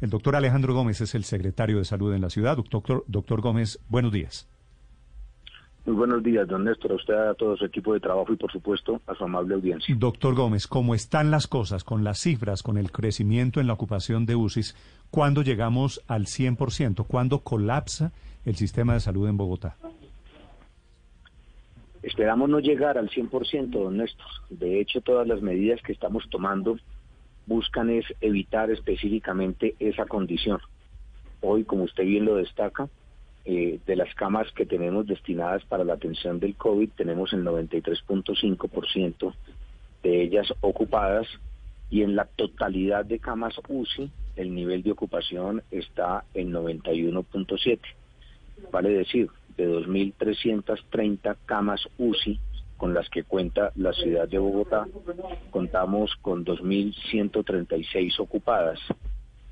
El doctor Alejandro Gómez es el secretario de Salud en la ciudad. Doctor, doctor Gómez, buenos días. Muy buenos días, don Néstor, a usted, a todo su equipo de trabajo y, por supuesto, a su amable audiencia. Doctor Gómez, ¿cómo están las cosas con las cifras, con el crecimiento en la ocupación de UCIs? ¿Cuándo llegamos al 100%? ¿Cuándo colapsa el sistema de salud en Bogotá? Esperamos no llegar al 100%, don Néstor. De hecho, todas las medidas que estamos tomando buscan es evitar específicamente esa condición. Hoy, como usted bien lo destaca, eh, de las camas que tenemos destinadas para la atención del COVID, tenemos el 93.5% de ellas ocupadas y en la totalidad de camas UCI el nivel de ocupación está en 91.7. Vale decir, de 2.330 camas UCI con las que cuenta la ciudad de Bogotá, contamos con 2.136 ocupadas,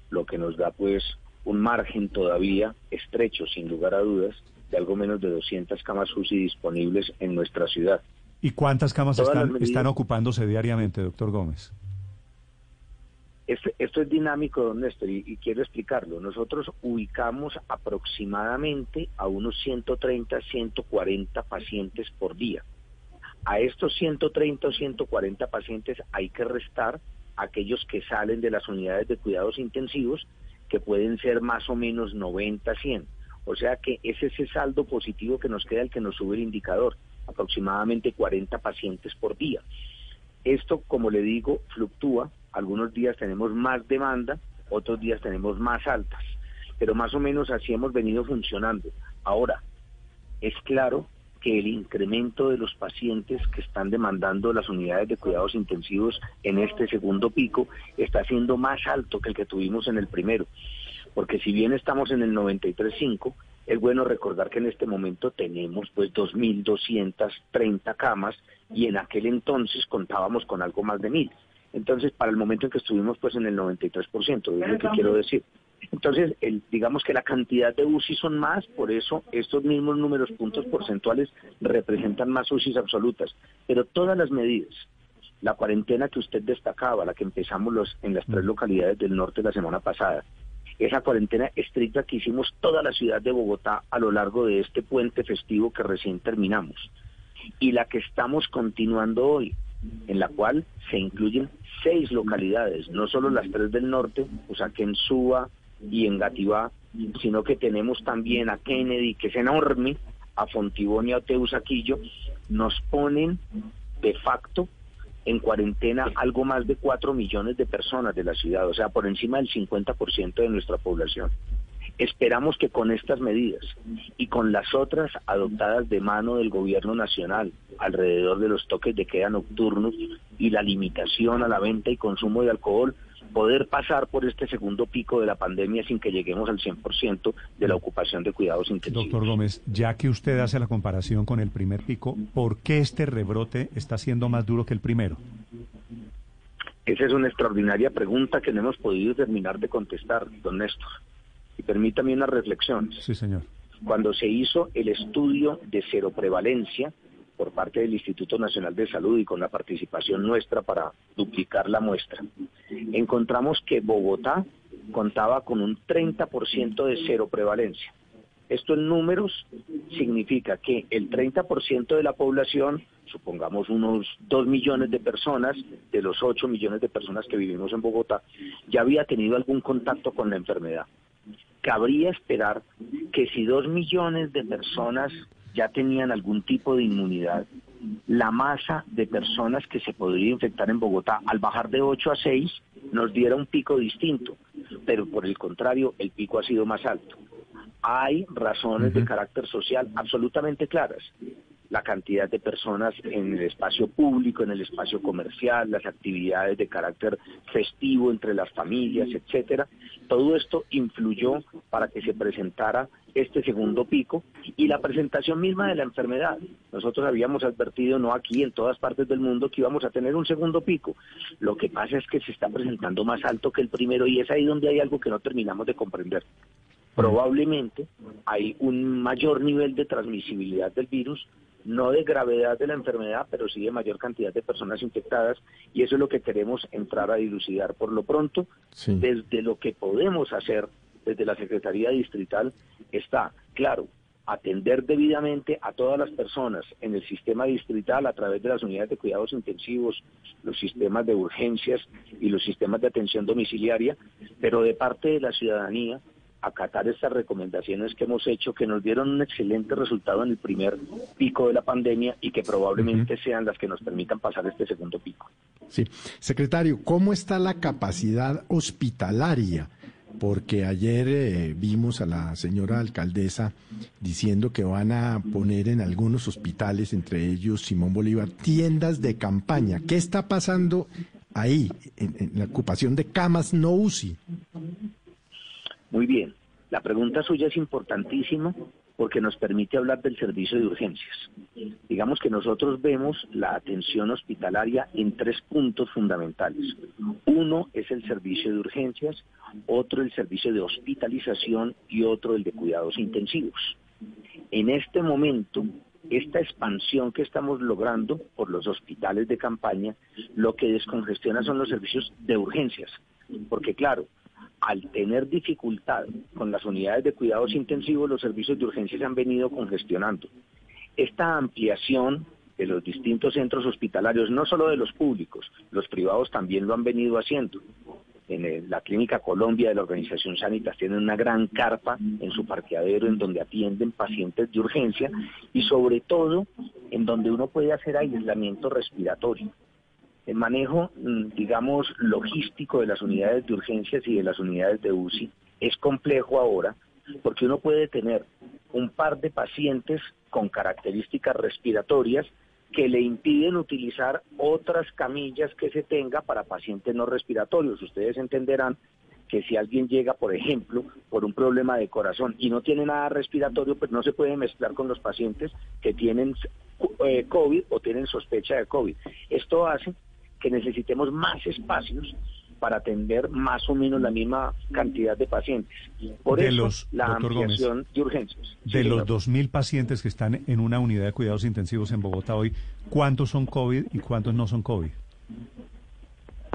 lo que nos da pues un margen todavía estrecho, sin lugar a dudas, de algo menos de 200 camas UCI disponibles en nuestra ciudad. ¿Y cuántas camas están, están ocupándose diariamente, doctor Gómez? Esto, esto es dinámico, don Néstor, y, quiero explicarlo. Nosotros ubicamos aproximadamente a unos 130, 140 pacientes por día. A estos 130 o 140 pacientes hay que restar aquellos que salen de las unidades de cuidados intensivos que pueden ser más o menos 90, 100. O sea que es ese saldo positivo que nos queda el que nos sube el indicador, aproximadamente 40 pacientes por día. Esto, como le digo, fluctúa. Algunos días tenemos más demanda, otros días tenemos más altas, pero más o menos así hemos venido funcionando. Ahora, es claro que el incremento de los pacientes que están demandando las unidades de cuidados intensivos en este segundo pico está siendo más alto que el que tuvimos en el primero. Porque si bien estamos en el 93.5, es bueno recordar que en este momento tenemos pues 2.230 camas y en aquel entonces contábamos con algo más de 1.000. Entonces, para el momento en que estuvimos pues en el 93%, es lo que quiero decir. Entonces, el, digamos que la cantidad de UCI son más, por eso estos mismos números puntos porcentuales representan más UCIs absolutas. Pero todas las medidas, la cuarentena que usted destacaba, la que empezamos los, en las tres mm. localidades del norte la semana pasada, esa cuarentena estricta que hicimos toda la ciudad de Bogotá a lo largo de este puente festivo que recién terminamos, y la que estamos continuando hoy, en la cual se incluyen seis localidades, no solo las tres del norte, o sea que en Suba, y en Gativá, sino que tenemos también a Kennedy, que es enorme, a Fontibonia, a Teusaquillo, nos ponen de facto en cuarentena algo más de 4 millones de personas de la ciudad, o sea, por encima del 50% de nuestra población. Esperamos que con estas medidas y con las otras adoptadas de mano del gobierno nacional alrededor de los toques de queda nocturnos y la limitación a la venta y consumo de alcohol, poder pasar por este segundo pico de la pandemia sin que lleguemos al 100% de la ocupación de cuidados intensivos. Doctor Gómez, ya que usted hace la comparación con el primer pico, ¿por qué este rebrote está siendo más duro que el primero? Esa es una extraordinaria pregunta que no hemos podido terminar de contestar, don Néstor. Y permítame una reflexión. Sí, señor. Cuando se hizo el estudio de cero prevalencia, por parte del Instituto Nacional de Salud y con la participación nuestra para duplicar la muestra, encontramos que Bogotá contaba con un 30% de cero prevalencia. Esto en números significa que el 30% de la población, supongamos unos 2 millones de personas, de los 8 millones de personas que vivimos en Bogotá, ya había tenido algún contacto con la enfermedad. Cabría esperar que si 2 millones de personas ya tenían algún tipo de inmunidad, la masa de personas que se podría infectar en Bogotá al bajar de 8 a 6 nos diera un pico distinto, pero por el contrario el pico ha sido más alto. Hay razones de carácter social absolutamente claras la cantidad de personas en el espacio público, en el espacio comercial, las actividades de carácter festivo entre las familias, etcétera. Todo esto influyó para que se presentara este segundo pico y la presentación misma de la enfermedad. Nosotros habíamos advertido, no aquí, en todas partes del mundo, que íbamos a tener un segundo pico. Lo que pasa es que se está presentando más alto que el primero y es ahí donde hay algo que no terminamos de comprender. Probablemente hay un mayor nivel de transmisibilidad del virus no de gravedad de la enfermedad, pero sí de mayor cantidad de personas infectadas, y eso es lo que queremos entrar a dilucidar por lo pronto. Desde lo que podemos hacer desde la Secretaría Distrital está, claro, atender debidamente a todas las personas en el sistema distrital a través de las unidades de cuidados intensivos, los sistemas de urgencias y los sistemas de atención domiciliaria, pero de parte de la ciudadanía acatar estas recomendaciones que hemos hecho que nos dieron un excelente resultado en el primer pico de la pandemia y que probablemente sean las que nos permitan pasar este segundo pico. Sí, secretario, ¿cómo está la capacidad hospitalaria? Porque ayer eh, vimos a la señora alcaldesa diciendo que van a poner en algunos hospitales, entre ellos Simón Bolívar, tiendas de campaña. ¿Qué está pasando ahí en, la ocupación de camas no UCI? Muy bien, la pregunta suya es importantísima porque nos permite hablar del servicio de urgencias. Digamos que nosotros vemos la atención hospitalaria en tres puntos fundamentales. Uno es el servicio de urgencias, otro el servicio de hospitalización y otro el de cuidados intensivos. En este momento, esta expansión que estamos logrando por los hospitales de campaña, lo que descongestiona son los servicios de urgencias, porque claro, al tener dificultad con las unidades de cuidados intensivos, los servicios de urgencia se han venido congestionando. Esta ampliación de los distintos centros hospitalarios, no solo de los públicos, los privados también lo han venido haciendo. En la Clínica Colombia de la Organización Sanitas tienen una gran carpa en su parqueadero en donde atienden pacientes de urgencia y sobre todo en donde uno puede hacer aislamiento respiratorio. El manejo, mm, digamos, logístico de las unidades de urgencias y de las unidades de UCI es complejo ahora porque uno puede tener un par de pacientes con características respiratorias que le impiden utilizar otras camillas que se tenga para pacientes no respiratorios. Ustedes entenderán que si alguien llega, por ejemplo, por un problema de corazón y no tiene nada respiratorio, pues no se puede mezclar con los pacientes que tienen eh, COVID o tienen sospecha de COVID. Esto hace que necesitemos más espacios para atender más o menos la misma cantidad de pacientes. Por eso, la ampliación de urgencias. De los 2.000 pacientes que están en una unidad de cuidados intensivos en Bogotá hoy, ¿cuántos son COVID y cuántos no son COVID?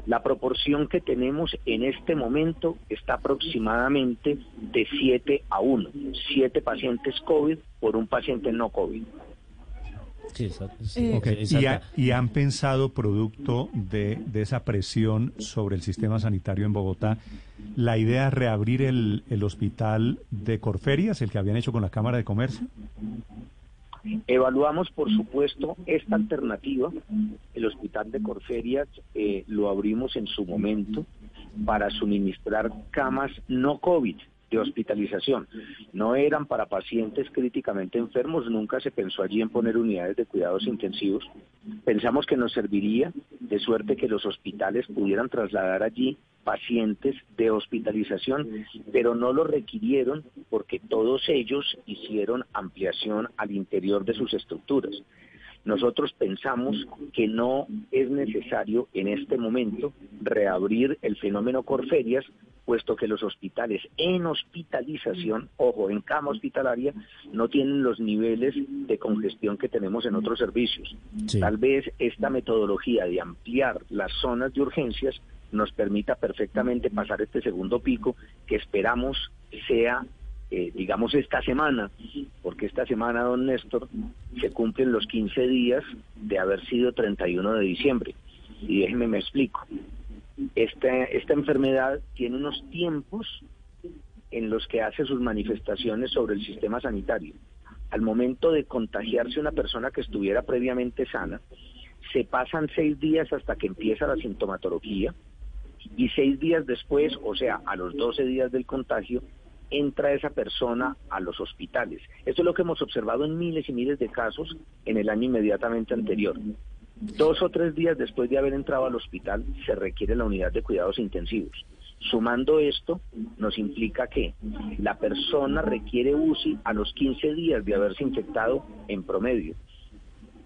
La proporción que tenemos en este momento está aproximadamente de 7 a 1. 7 pacientes COVID por un paciente no COVID. ¿Y, han pensado, producto de, esa presión sobre el sistema sanitario en Bogotá, la idea de reabrir el, el hospital de Corferias, el que habían hecho con la Cámara de Comercio? Evaluamos, por supuesto, esta alternativa. El hospital de Corferias eh, lo abrimos en su momento para suministrar camas no COVID de hospitalización. No eran para pacientes críticamente enfermos, nunca se pensó allí en poner unidades de cuidados intensivos. Pensamos que nos serviría de suerte que los hospitales pudieran trasladar allí pacientes de hospitalización, pero no lo requirieron porque todos ellos hicieron ampliación al interior de sus estructuras. Nosotros pensamos que no es necesario en este momento reabrir el fenómeno Corferias puesto que los hospitales en hospitalización, ojo, en cama hospitalaria, no tienen los niveles de congestión que tenemos en otros servicios. Tal vez esta metodología de ampliar las zonas de urgencias nos permita perfectamente pasar este segundo pico que esperamos sea, eh, digamos, esta semana, porque esta semana, don Néstor, se cumplen los 15 días de haber sido 31 de diciembre. Y déjeme me explico esta, esta enfermedad tiene unos tiempos en los que hace sus manifestaciones sobre el sistema sanitario. Al momento de contagiarse una persona que estuviera previamente sana, se pasan seis días hasta que empieza la sintomatología y seis días después, o sea, a los 12 días del contagio, entra esa persona a los hospitales. Esto es lo que hemos observado en miles y miles de casos en el año inmediatamente anterior. Dos o tres días después de haber entrado al hospital se requiere la unidad de cuidados intensivos. Sumando esto, nos implica que la persona requiere UCI a los 15 días de haberse infectado en promedio.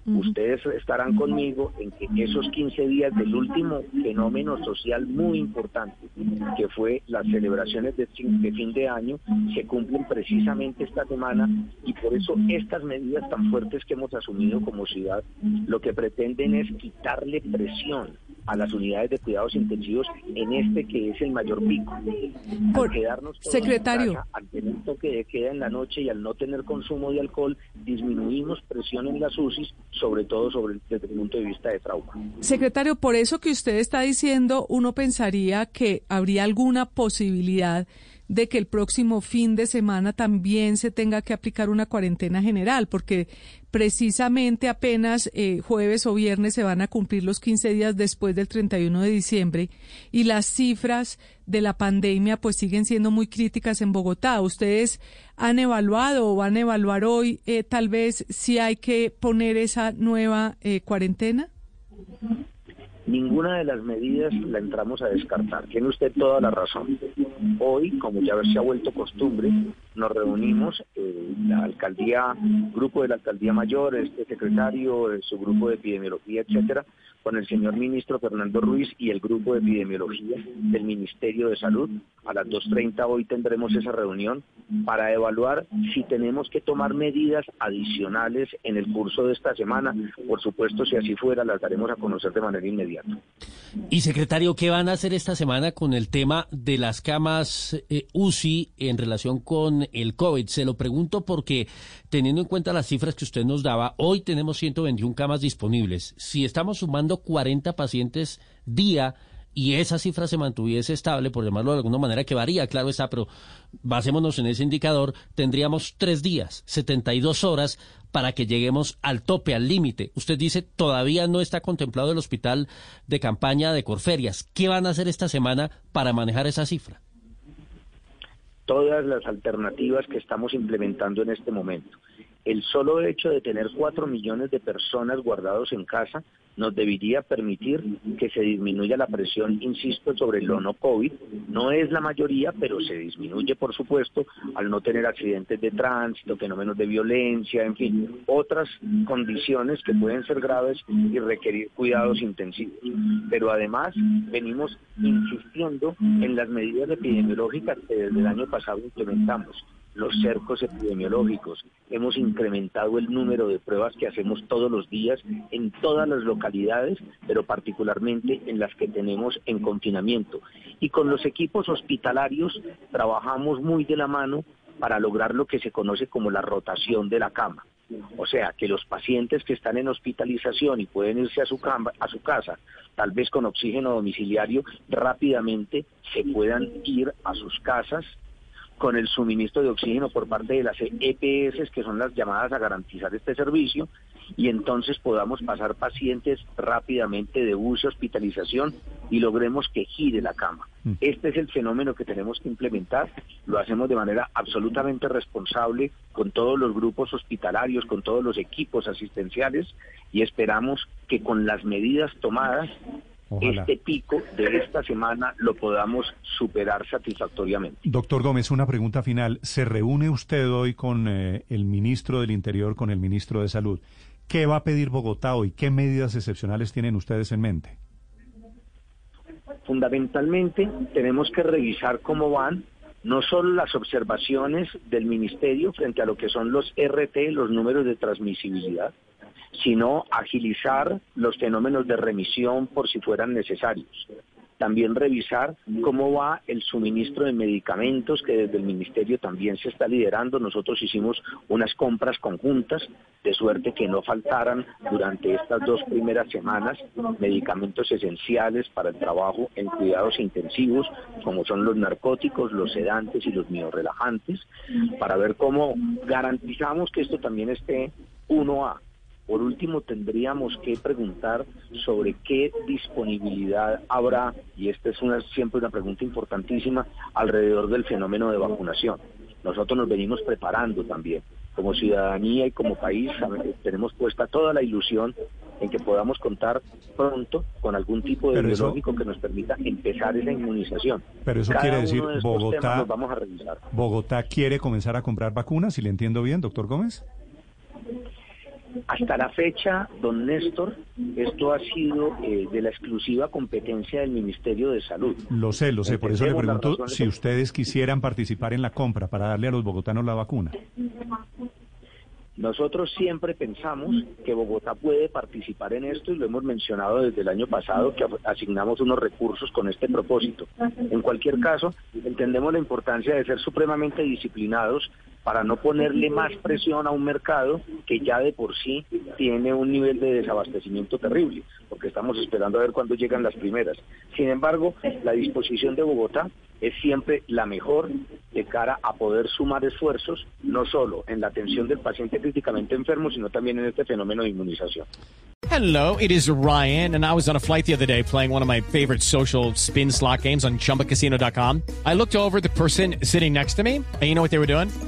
Ustedes estarán conmigo en que esos 15 días del último fenómeno social muy importante, que fue las celebraciones de fin de año, se cumplen precisamente esta semana y por eso estas medidas tan fuertes que hemos asumido como ciudad lo que pretenden es quitarle presión a las unidades de cuidados intensivos en este que es el mayor pico. Por, quedarnos secretario. al tener toque de queda en la noche y al no tener consumo de alcohol, disminuimos presión en las UCIs sobre todo sobre, desde el punto de vista de trauma. Secretario, por eso que usted está diciendo, uno pensaría que habría alguna posibilidad de que el próximo fin de semana también se tenga que aplicar una cuarentena general, porque precisamente apenas eh, jueves o viernes se van a cumplir los 15 días después del 31 de diciembre y las cifras de la pandemia pues siguen siendo muy críticas en Bogotá. ¿Ustedes han evaluado o van a evaluar hoy eh, tal vez si hay que poner esa nueva eh, cuarentena? Ninguna de las medidas la entramos a descartar. Tiene usted toda la razón. Hoy, como ya se ha vuelto costumbre, nos reunimos, eh, la alcaldía, grupo de la alcaldía mayor, este secretario, su grupo de epidemiología, etcétera, con el señor ministro Fernando Ruiz y el grupo de epidemiología del Ministerio de Salud. A las 2.30 hoy tendremos esa reunión para evaluar si tenemos que tomar medidas adicionales en el curso de esta semana. Por supuesto, si así fuera, las daremos a conocer de manera inmediata. Y secretario, ¿qué van a hacer esta semana con el tema de las camas eh, UCI en relación con el COVID? Se lo pregunto porque teniendo en cuenta las cifras que usted nos daba, hoy tenemos 121 camas disponibles. Si estamos sumando 40 pacientes día y esa cifra se mantuviese estable, por llamarlo de alguna manera, que varía, claro está, pero basémonos en ese indicador, tendríamos tres días, 72 horas para que lleguemos al tope, al límite. Usted dice, todavía no está contemplado el hospital de campaña de Corferias. ¿Qué van a hacer esta semana para manejar esa cifra? Todas las alternativas que estamos implementando en este momento. El solo hecho de tener cuatro millones de personas guardados en casa nos debería permitir que se disminuya la presión, insisto, sobre el no COVID. No es la mayoría, pero se disminuye, por supuesto, al no tener accidentes de tránsito, fenómenos de violencia, en fin, otras condiciones que pueden ser graves y requerir cuidados intensivos. Pero además venimos insistiendo en las medidas epidemiológicas que desde el año pasado implementamos los cercos epidemiológicos, hemos incrementado el número de pruebas que hacemos todos los días en todas las localidades, pero particularmente en las que tenemos en confinamiento. Y con los equipos hospitalarios trabajamos muy de la mano para lograr lo que se conoce como la rotación de la cama. O sea, que los pacientes que están en hospitalización y pueden irse a su, cama, a su casa, tal vez con oxígeno domiciliario, rápidamente se puedan ir a sus casas con el suministro de oxígeno por parte de las EPS, que son las llamadas a garantizar este servicio, y entonces podamos pasar pacientes rápidamente de uso, hospitalización y logremos que gire la cama. Mm. Este es el fenómeno que tenemos que implementar, lo hacemos de manera absolutamente responsable con todos los grupos hospitalarios, con todos los equipos asistenciales y esperamos que con las medidas tomadas este pico de esta semana lo podamos superar satisfactoriamente. Doctor Gómez, una pregunta final. ¿Se reúne usted hoy con eh, el ministro del Interior, con el ministro de Salud? ¿Qué va a pedir Bogotá hoy? ¿Qué medidas excepcionales tienen ustedes en mente? Fundamentalmente tenemos que revisar cómo van no solo las observaciones del ministerio frente a lo que son los RT, los números de transmisibilidad, sino agilizar los fenómenos de remisión por si fueran necesarios. También revisar cómo va el suministro de medicamentos que desde el Ministerio también se está liderando. Nosotros hicimos unas compras conjuntas de suerte que no faltaran durante estas dos primeras semanas medicamentos esenciales para el trabajo en cuidados intensivos, como son los narcóticos, los sedantes y los miorelajantes, para ver cómo garantizamos que esto también esté uno a por último, tendríamos que preguntar sobre qué disponibilidad habrá, y esta es una, siempre una pregunta importantísima, alrededor del fenómeno de vacunación. Nosotros nos venimos preparando también. Como ciudadanía y como país tenemos puesta toda la ilusión en que podamos contar pronto con algún tipo de biológico que nos permita empezar esa inmunización. Pero eso quiere decir, Bogotá, vamos a revisar. Bogotá quiere comenzar a comprar vacunas, si le entiendo bien, doctor Gómez. Hasta la fecha, don Néstor, esto ha sido eh, de la exclusiva competencia del Ministerio de Salud. Lo sé, lo sé, por eso le pregunto si ustedes quisieran participar en la compra para darle a los bogotanos la vacuna. Nosotros siempre pensamos que Bogotá puede participar en esto y lo hemos mencionado desde el año pasado que asignamos unos recursos con este propósito. En cualquier caso, entendemos la importancia de ser supremamente disciplinados para no ponerle más presión a un mercado que ya de por sí tiene un nivel de desabastecimiento terrible, porque estamos esperando a ver cuándo llegan las primeras. Sin embargo, la disposición de Bogotá es siempre la mejor de cara a poder sumar esfuerzos, no solo en la atención del paciente críticamente enfermo, sino también en este fenómeno de inmunización. Hello, it is Ryan, and I was on a flight the other day playing one of my favorite social spin slot games on chumbacasino.com. I looked over the person sitting next to me, and you know what they were doing?